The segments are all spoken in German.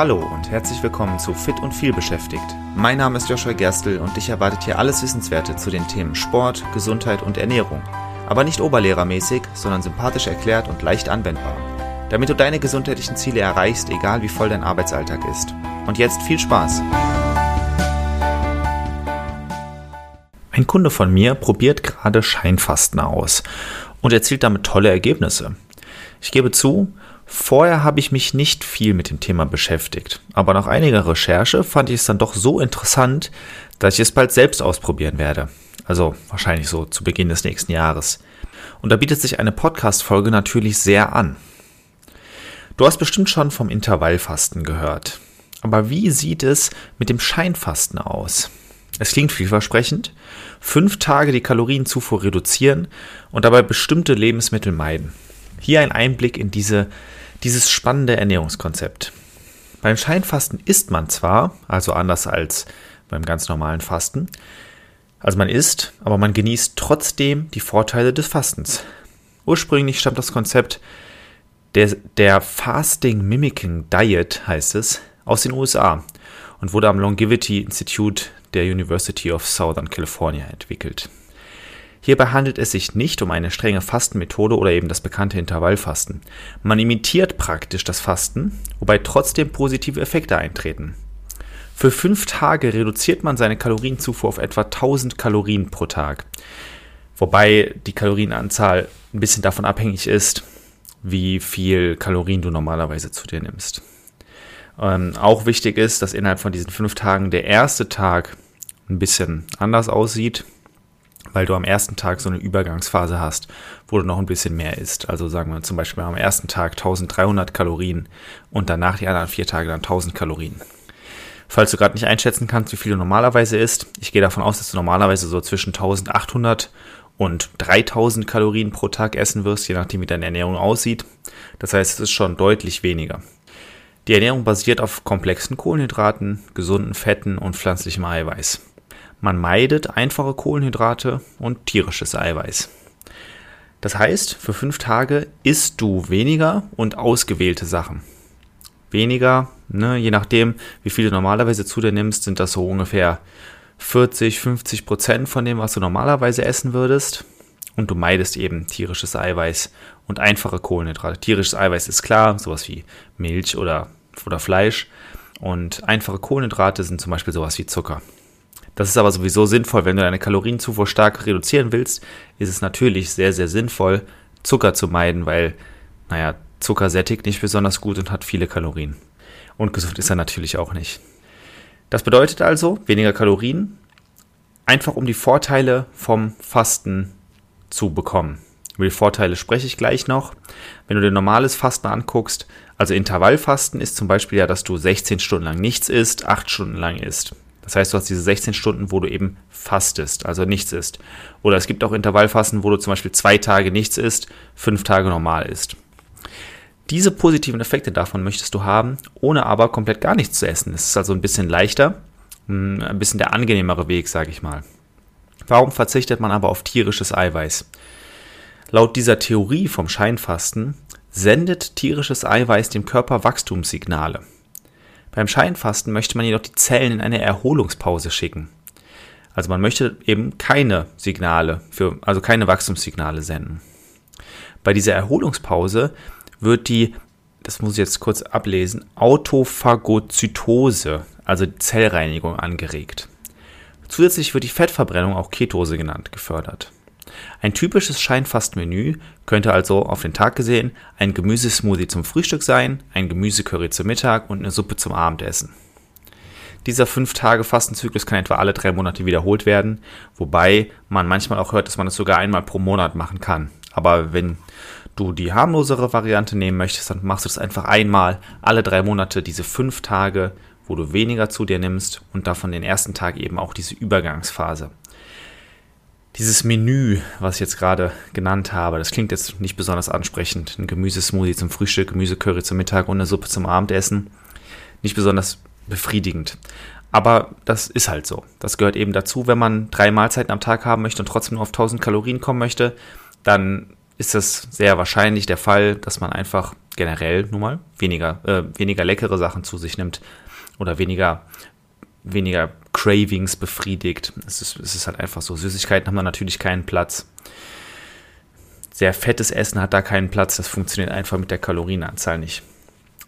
Hallo und herzlich willkommen zu Fit und viel beschäftigt. Mein Name ist Joshua Gerstl und dich erwartet hier alles Wissenswerte zu den Themen Sport, Gesundheit und Ernährung. Aber nicht oberlehrermäßig, sondern sympathisch erklärt und leicht anwendbar. Damit du deine gesundheitlichen Ziele erreichst, egal wie voll dein Arbeitsalltag ist. Und jetzt viel Spaß! Ein Kunde von mir probiert gerade Scheinfasten aus und erzielt damit tolle Ergebnisse. Ich gebe zu, Vorher habe ich mich nicht viel mit dem Thema beschäftigt, aber nach einiger Recherche fand ich es dann doch so interessant, dass ich es bald selbst ausprobieren werde. Also wahrscheinlich so zu Beginn des nächsten Jahres. Und da bietet sich eine Podcast-Folge natürlich sehr an. Du hast bestimmt schon vom Intervallfasten gehört. Aber wie sieht es mit dem Scheinfasten aus? Es klingt vielversprechend. Fünf Tage die Kalorienzufuhr reduzieren und dabei bestimmte Lebensmittel meiden. Hier ein Einblick in diese dieses spannende Ernährungskonzept. Beim Scheinfasten isst man zwar, also anders als beim ganz normalen Fasten, also man isst, aber man genießt trotzdem die Vorteile des Fastens. Ursprünglich stammt das Konzept der, der Fasting Mimicking Diet, heißt es, aus den USA und wurde am Longevity Institute der University of Southern California entwickelt. Hierbei handelt es sich nicht um eine strenge Fastenmethode oder eben das bekannte Intervallfasten. Man imitiert praktisch das Fasten, wobei trotzdem positive Effekte eintreten. Für fünf Tage reduziert man seine Kalorienzufuhr auf etwa 1000 Kalorien pro Tag. Wobei die Kalorienanzahl ein bisschen davon abhängig ist, wie viel Kalorien du normalerweise zu dir nimmst. Ähm, auch wichtig ist, dass innerhalb von diesen fünf Tagen der erste Tag ein bisschen anders aussieht weil du am ersten Tag so eine Übergangsphase hast, wo du noch ein bisschen mehr isst. Also sagen wir zum Beispiel am ersten Tag 1300 Kalorien und danach die anderen vier Tage dann 1000 Kalorien. Falls du gerade nicht einschätzen kannst, wie viel du normalerweise isst, ich gehe davon aus, dass du normalerweise so zwischen 1800 und 3000 Kalorien pro Tag essen wirst, je nachdem wie deine Ernährung aussieht. Das heißt, es ist schon deutlich weniger. Die Ernährung basiert auf komplexen Kohlenhydraten, gesunden Fetten und pflanzlichem Eiweiß. Man meidet einfache Kohlenhydrate und tierisches Eiweiß. Das heißt, für fünf Tage isst du weniger und ausgewählte Sachen. Weniger, ne, je nachdem, wie viel du normalerweise zu dir nimmst, sind das so ungefähr 40, 50 Prozent von dem, was du normalerweise essen würdest. Und du meidest eben tierisches Eiweiß und einfache Kohlenhydrate. Tierisches Eiweiß ist klar, sowas wie Milch oder, oder Fleisch. Und einfache Kohlenhydrate sind zum Beispiel sowas wie Zucker. Das ist aber sowieso sinnvoll, wenn du deine Kalorienzufuhr stark reduzieren willst, ist es natürlich sehr, sehr sinnvoll, Zucker zu meiden, weil, naja, Zucker sättigt nicht besonders gut und hat viele Kalorien. Und gesund ist er natürlich auch nicht. Das bedeutet also weniger Kalorien, einfach um die Vorteile vom Fasten zu bekommen. Über die Vorteile spreche ich gleich noch. Wenn du dir normales Fasten anguckst, also Intervallfasten ist zum Beispiel ja, dass du 16 Stunden lang nichts isst, 8 Stunden lang isst. Das heißt, du hast diese 16 Stunden, wo du eben fastest, also nichts isst. Oder es gibt auch Intervallfasten, wo du zum Beispiel zwei Tage nichts isst, fünf Tage normal isst. Diese positiven Effekte davon möchtest du haben, ohne aber komplett gar nichts zu essen. Es ist also ein bisschen leichter, hm, ein bisschen der angenehmere Weg, sage ich mal. Warum verzichtet man aber auf tierisches Eiweiß? Laut dieser Theorie vom Scheinfasten sendet tierisches Eiweiß dem Körper Wachstumssignale. Beim Scheinfasten möchte man jedoch die Zellen in eine Erholungspause schicken. Also man möchte eben keine Signale für, also keine Wachstumssignale senden. Bei dieser Erholungspause wird die, das muss ich jetzt kurz ablesen, Autophagozytose, also Zellreinigung angeregt. Zusätzlich wird die Fettverbrennung, auch Ketose genannt, gefördert. Ein typisches Scheinfastmenü könnte also auf den Tag gesehen ein Gemüsesmoothie zum Frühstück sein, ein Gemüsecurry zum Mittag und eine Suppe zum Abendessen. Dieser 5-Tage-Fastenzyklus kann etwa alle drei Monate wiederholt werden, wobei man manchmal auch hört, dass man es sogar einmal pro Monat machen kann. Aber wenn du die harmlosere Variante nehmen möchtest, dann machst du es einfach einmal alle drei Monate, diese fünf Tage, wo du weniger zu dir nimmst und davon den ersten Tag eben auch diese Übergangsphase. Dieses Menü, was ich jetzt gerade genannt habe, das klingt jetzt nicht besonders ansprechend. Ein Gemüsesmoothie zum Frühstück, Gemüsecurry zum Mittag und eine Suppe zum Abendessen. Nicht besonders befriedigend. Aber das ist halt so. Das gehört eben dazu, wenn man drei Mahlzeiten am Tag haben möchte und trotzdem nur auf 1000 Kalorien kommen möchte, dann ist es sehr wahrscheinlich der Fall, dass man einfach generell nun mal weniger, äh, weniger leckere Sachen zu sich nimmt oder weniger, weniger Cravings befriedigt. Es ist, es ist halt einfach so. Süßigkeiten haben da natürlich keinen Platz. Sehr fettes Essen hat da keinen Platz. Das funktioniert einfach mit der Kalorienanzahl nicht.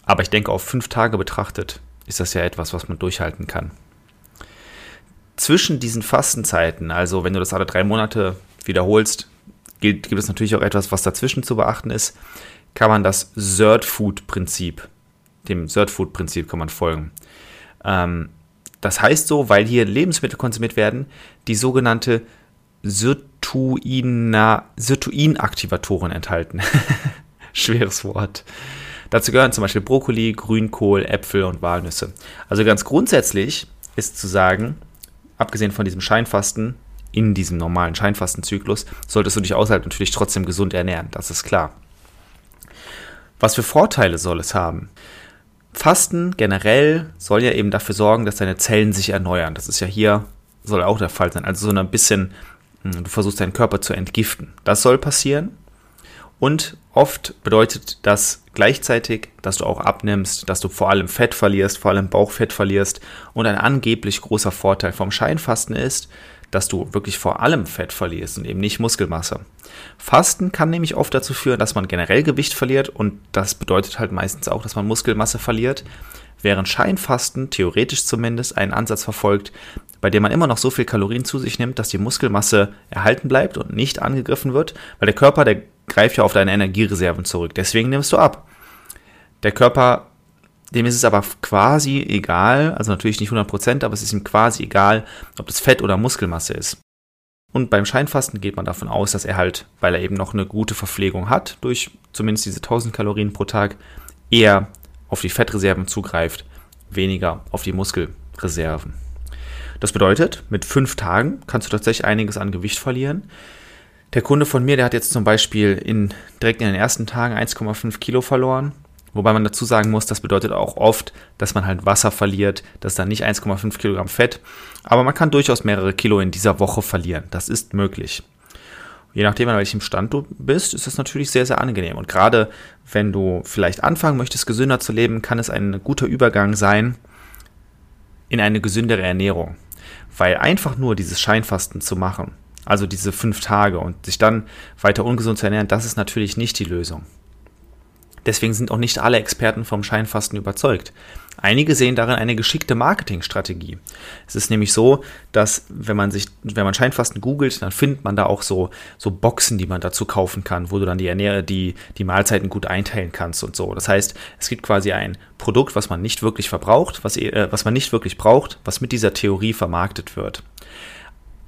Aber ich denke, auf fünf Tage betrachtet ist das ja etwas, was man durchhalten kann. Zwischen diesen Fastenzeiten, also wenn du das alle drei Monate wiederholst, gilt, gibt es natürlich auch etwas, was dazwischen zu beachten ist, kann man das Third Food Prinzip, dem Third Food Prinzip kann man folgen. Ähm, das heißt so, weil hier Lebensmittel konsumiert werden, die sogenannte Sirtuinaktivatoren enthalten. Schweres Wort. Dazu gehören zum Beispiel Brokkoli, Grünkohl, Äpfel und Walnüsse. Also ganz grundsätzlich ist zu sagen, abgesehen von diesem Scheinfasten, in diesem normalen Scheinfastenzyklus, solltest du dich außerhalb natürlich trotzdem gesund ernähren, das ist klar. Was für Vorteile soll es haben? Fasten generell soll ja eben dafür sorgen, dass deine Zellen sich erneuern. Das ist ja hier, soll auch der Fall sein. Also so ein bisschen, hm, du versuchst deinen Körper zu entgiften. Das soll passieren. Und oft bedeutet das gleichzeitig, dass du auch abnimmst, dass du vor allem Fett verlierst, vor allem Bauchfett verlierst. Und ein angeblich großer Vorteil vom Scheinfasten ist, dass du wirklich vor allem Fett verlierst und eben nicht Muskelmasse. Fasten kann nämlich oft dazu führen, dass man generell Gewicht verliert und das bedeutet halt meistens auch, dass man Muskelmasse verliert, während Scheinfasten theoretisch zumindest einen Ansatz verfolgt, bei dem man immer noch so viel Kalorien zu sich nimmt, dass die Muskelmasse erhalten bleibt und nicht angegriffen wird, weil der Körper, der greift ja auf deine Energiereserven zurück. Deswegen nimmst du ab. Der Körper dem ist es aber quasi egal, also natürlich nicht 100%, aber es ist ihm quasi egal, ob das Fett oder Muskelmasse ist. Und beim Scheinfasten geht man davon aus, dass er halt, weil er eben noch eine gute Verpflegung hat, durch zumindest diese 1000 Kalorien pro Tag, eher auf die Fettreserven zugreift, weniger auf die Muskelreserven. Das bedeutet, mit fünf Tagen kannst du tatsächlich einiges an Gewicht verlieren. Der Kunde von mir, der hat jetzt zum Beispiel in, direkt in den ersten Tagen 1,5 Kilo verloren Wobei man dazu sagen muss, das bedeutet auch oft, dass man halt Wasser verliert, das ist dann nicht 1,5 Kilogramm Fett, aber man kann durchaus mehrere Kilo in dieser Woche verlieren. Das ist möglich. Je nachdem, an welchem Stand du bist, ist das natürlich sehr, sehr angenehm. Und gerade wenn du vielleicht anfangen möchtest, gesünder zu leben, kann es ein guter Übergang sein in eine gesündere Ernährung. Weil einfach nur dieses Scheinfasten zu machen, also diese fünf Tage und sich dann weiter ungesund zu ernähren, das ist natürlich nicht die Lösung. Deswegen sind auch nicht alle Experten vom Scheinfasten überzeugt. Einige sehen darin eine geschickte Marketingstrategie. Es ist nämlich so, dass wenn man sich, wenn man Scheinfasten googelt, dann findet man da auch so, so Boxen, die man dazu kaufen kann, wo du dann die Ernähre, die, die Mahlzeiten gut einteilen kannst und so. Das heißt, es gibt quasi ein Produkt, was man nicht wirklich verbraucht, was, äh, was man nicht wirklich braucht, was mit dieser Theorie vermarktet wird.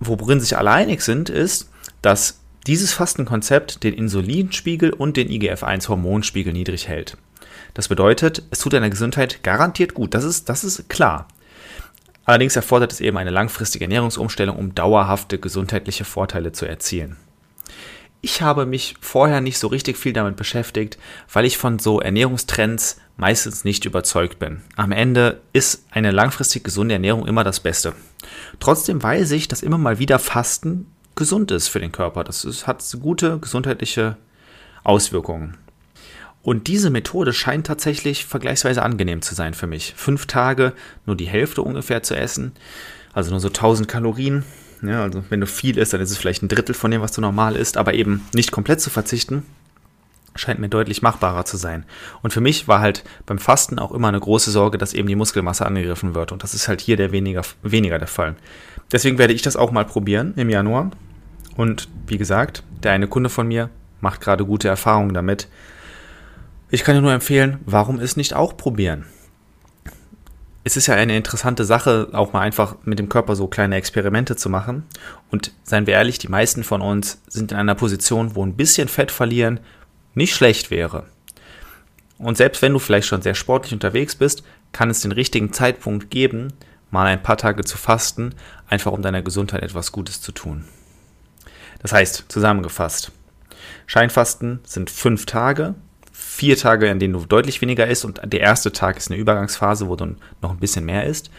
Worin sich alle einig sind, ist, dass dieses Fastenkonzept den Insulinspiegel und den IGF-1-Hormonspiegel niedrig hält. Das bedeutet, es tut deiner Gesundheit garantiert gut. Das ist, das ist klar. Allerdings erfordert es eben eine langfristige Ernährungsumstellung, um dauerhafte gesundheitliche Vorteile zu erzielen. Ich habe mich vorher nicht so richtig viel damit beschäftigt, weil ich von so Ernährungstrends meistens nicht überzeugt bin. Am Ende ist eine langfristig gesunde Ernährung immer das Beste. Trotzdem weiß ich, dass immer mal wieder Fasten gesund ist für den Körper. Das ist, hat gute gesundheitliche Auswirkungen. Und diese Methode scheint tatsächlich vergleichsweise angenehm zu sein für mich. Fünf Tage nur die Hälfte ungefähr zu essen, also nur so 1000 Kalorien. Ja, also wenn du viel isst, dann ist es vielleicht ein Drittel von dem, was du normal isst, aber eben nicht komplett zu verzichten, scheint mir deutlich machbarer zu sein. Und für mich war halt beim Fasten auch immer eine große Sorge, dass eben die Muskelmasse angegriffen wird. Und das ist halt hier der weniger, weniger der Fall. Deswegen werde ich das auch mal probieren im Januar. Und wie gesagt, der eine Kunde von mir macht gerade gute Erfahrungen damit. Ich kann dir nur empfehlen, warum es nicht auch probieren? Es ist ja eine interessante Sache, auch mal einfach mit dem Körper so kleine Experimente zu machen. Und seien wir ehrlich, die meisten von uns sind in einer Position, wo ein bisschen Fett verlieren nicht schlecht wäre. Und selbst wenn du vielleicht schon sehr sportlich unterwegs bist, kann es den richtigen Zeitpunkt geben, mal ein paar Tage zu fasten, einfach um deiner Gesundheit etwas Gutes zu tun. Das heißt, zusammengefasst, Scheinfasten sind fünf Tage, vier Tage, in denen du deutlich weniger isst und der erste Tag ist eine Übergangsphase, wo du noch ein bisschen mehr isst,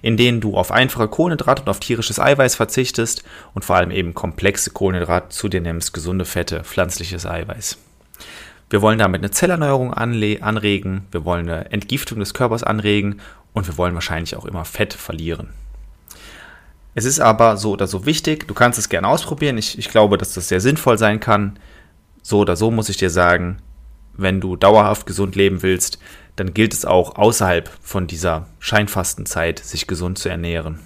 in denen du auf einfache Kohlenhydrate und auf tierisches Eiweiß verzichtest und vor allem eben komplexe Kohlenhydrate zu dir nimmst, gesunde Fette, pflanzliches Eiweiß. Wir wollen damit eine Zellerneuerung anregen, wir wollen eine Entgiftung des Körpers anregen und wir wollen wahrscheinlich auch immer Fett verlieren. Es ist aber so oder so wichtig, du kannst es gerne ausprobieren. Ich, ich glaube, dass das sehr sinnvoll sein kann. So oder so muss ich dir sagen, wenn du dauerhaft gesund leben willst, dann gilt es auch außerhalb von dieser Scheinfastenzeit, sich gesund zu ernähren.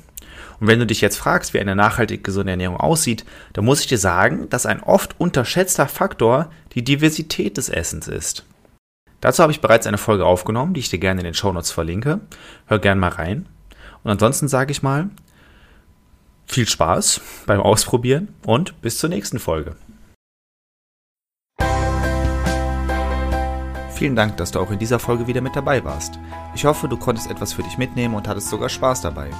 Und wenn du dich jetzt fragst, wie eine nachhaltig gesunde Ernährung aussieht, dann muss ich dir sagen, dass ein oft unterschätzter Faktor die Diversität des Essens ist. Dazu habe ich bereits eine Folge aufgenommen, die ich dir gerne in den Shownotes verlinke. Hör gerne mal rein. Und ansonsten sage ich mal, viel Spaß beim Ausprobieren und bis zur nächsten Folge. Vielen Dank, dass du auch in dieser Folge wieder mit dabei warst. Ich hoffe, du konntest etwas für dich mitnehmen und hattest sogar Spaß dabei.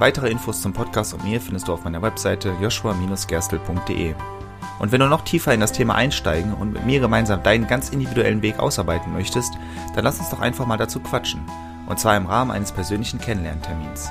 Weitere Infos zum Podcast und mir findest du auf meiner Webseite joshua-gerstel.de. Und wenn du noch tiefer in das Thema einsteigen und mit mir gemeinsam deinen ganz individuellen Weg ausarbeiten möchtest, dann lass uns doch einfach mal dazu quatschen. Und zwar im Rahmen eines persönlichen Kennenlerntermins.